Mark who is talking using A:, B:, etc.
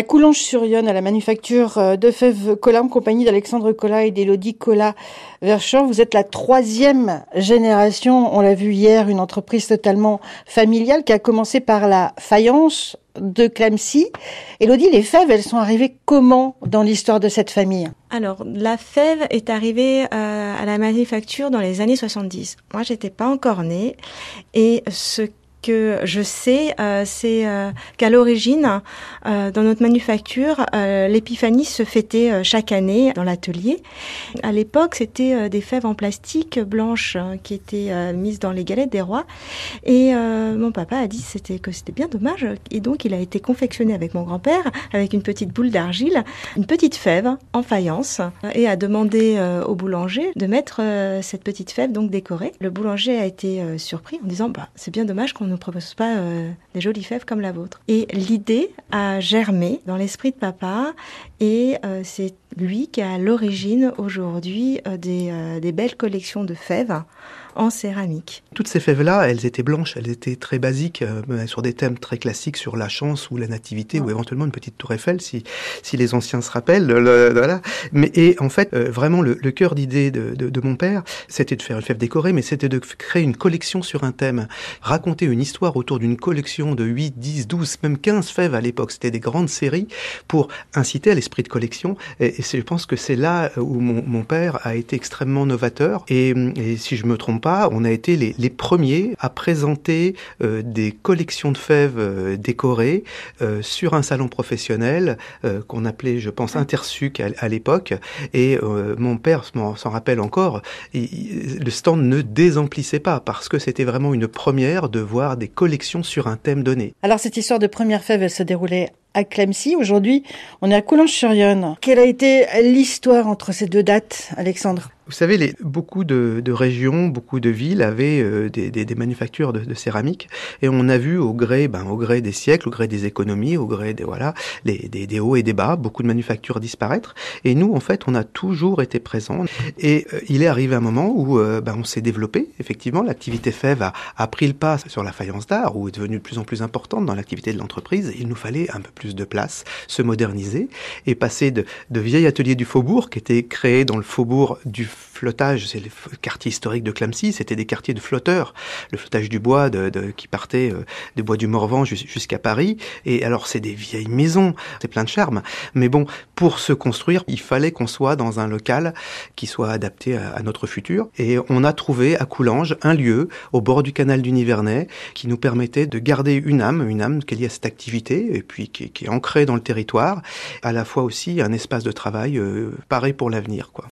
A: À Coulonges-sur-Yonne, à la manufacture euh, de fèves Collat, en compagnie d'Alexandre Collat et d'Élodie Collat Verchamp, vous êtes la troisième génération, on l'a vu hier, une entreprise totalement familiale qui a commencé par la faïence de Clamcy. Élodie, les fèves, elles sont arrivées comment dans l'histoire de cette famille?
B: Alors, la fève est arrivée euh, à la manufacture dans les années 70. Moi, j'étais pas encore née. Et ce que je sais, euh, c'est euh, qu'à l'origine, euh, dans notre manufacture, l'épiphanie se fêtait chaque année dans l'atelier. À l'époque, c'était des fèves en plastique blanches hein, qui étaient mises dans les galettes des rois. Et mon papa a dit que c'était bien dommage. Et donc, il a été confectionné avec mon grand-père, avec une petite boule d'argile, une petite fève en faïence, et a demandé au boulanger de mettre cette petite fève donc décorée. Le boulanger a été surpris en disant bah, c'est bien dommage qu'on ne propose pas euh, des jolies fèves comme la vôtre. Et l'idée a germé dans l'esprit de papa et euh, c'est lui qui a à l'origine aujourd'hui euh, des, des belles collections de fèves en céramique.
C: Toutes ces fèves-là, elles étaient blanches, elles étaient très basiques, euh, sur des thèmes très classiques sur la chance ou la nativité, ou éventuellement une petite tour Eiffel, si, si les anciens se rappellent. voilà. Mais, et en fait, euh, vraiment, le, cœur d'idée de, de, de, mon père, c'était de faire une fève décorée, mais c'était de créer une collection sur un thème, raconter une histoire autour d'une collection de 8, 10, 12, même 15 fèves à l'époque. C'était des grandes séries pour inciter à l'esprit de collection. Et, et je pense que c'est là où mon, mon, père a été extrêmement novateur. Et, et si je me trompe pas, on a été les, premiers à présenter euh, des collections de fèves euh, décorées euh, sur un salon professionnel qu'on appelait, je pense, Intersuc à, l'époque. Et mon père s'en rappelle encore, le stand ne désemplissait pas parce que c'était vraiment une première de voir des collections sur un thème donné.
A: Alors cette histoire de première fève, elle se déroulait à Clemcy. Aujourd'hui, on est à Coulanges-sur-Yonne. Quelle a été l'histoire entre ces deux dates, Alexandre?
C: Vous savez, les, beaucoup de, de, régions, beaucoup de villes avaient euh, des, des, des, manufactures de, de, céramique, et on a vu au gré, ben, au gré des siècles, au gré des économies, au gré des voilà, des, des, hauts et des bas, beaucoup de manufactures disparaître. Et nous, en fait, on a toujours été présents. Et euh, il est arrivé un moment où euh, ben, on s'est développé. Effectivement, l'activité fève a, a, pris le pas sur la faïence d'art, ou est devenue de plus en plus importante dans l'activité de l'entreprise. Il nous fallait un peu plus de place, se moderniser et passer de, de vieil atelier du faubourg qui était créé dans le faubourg du flottage, c'est le quartier historique de Clamcy, c'était des quartiers de flotteurs, le flottage du bois de, de, qui partait euh, des bois du Morvan jusqu'à Paris. Et alors c'est des vieilles maisons, c'est plein de charme. Mais bon, pour se construire, il fallait qu'on soit dans un local qui soit adapté à, notre futur. Et on a trouvé à Coulanges un lieu au bord du canal du Nivernais qui nous permettait de garder une âme, une âme qui est liée à cette activité et puis qui, qui est ancrée dans le territoire, à la fois aussi un espace de travail euh, pareil pour l'avenir, quoi.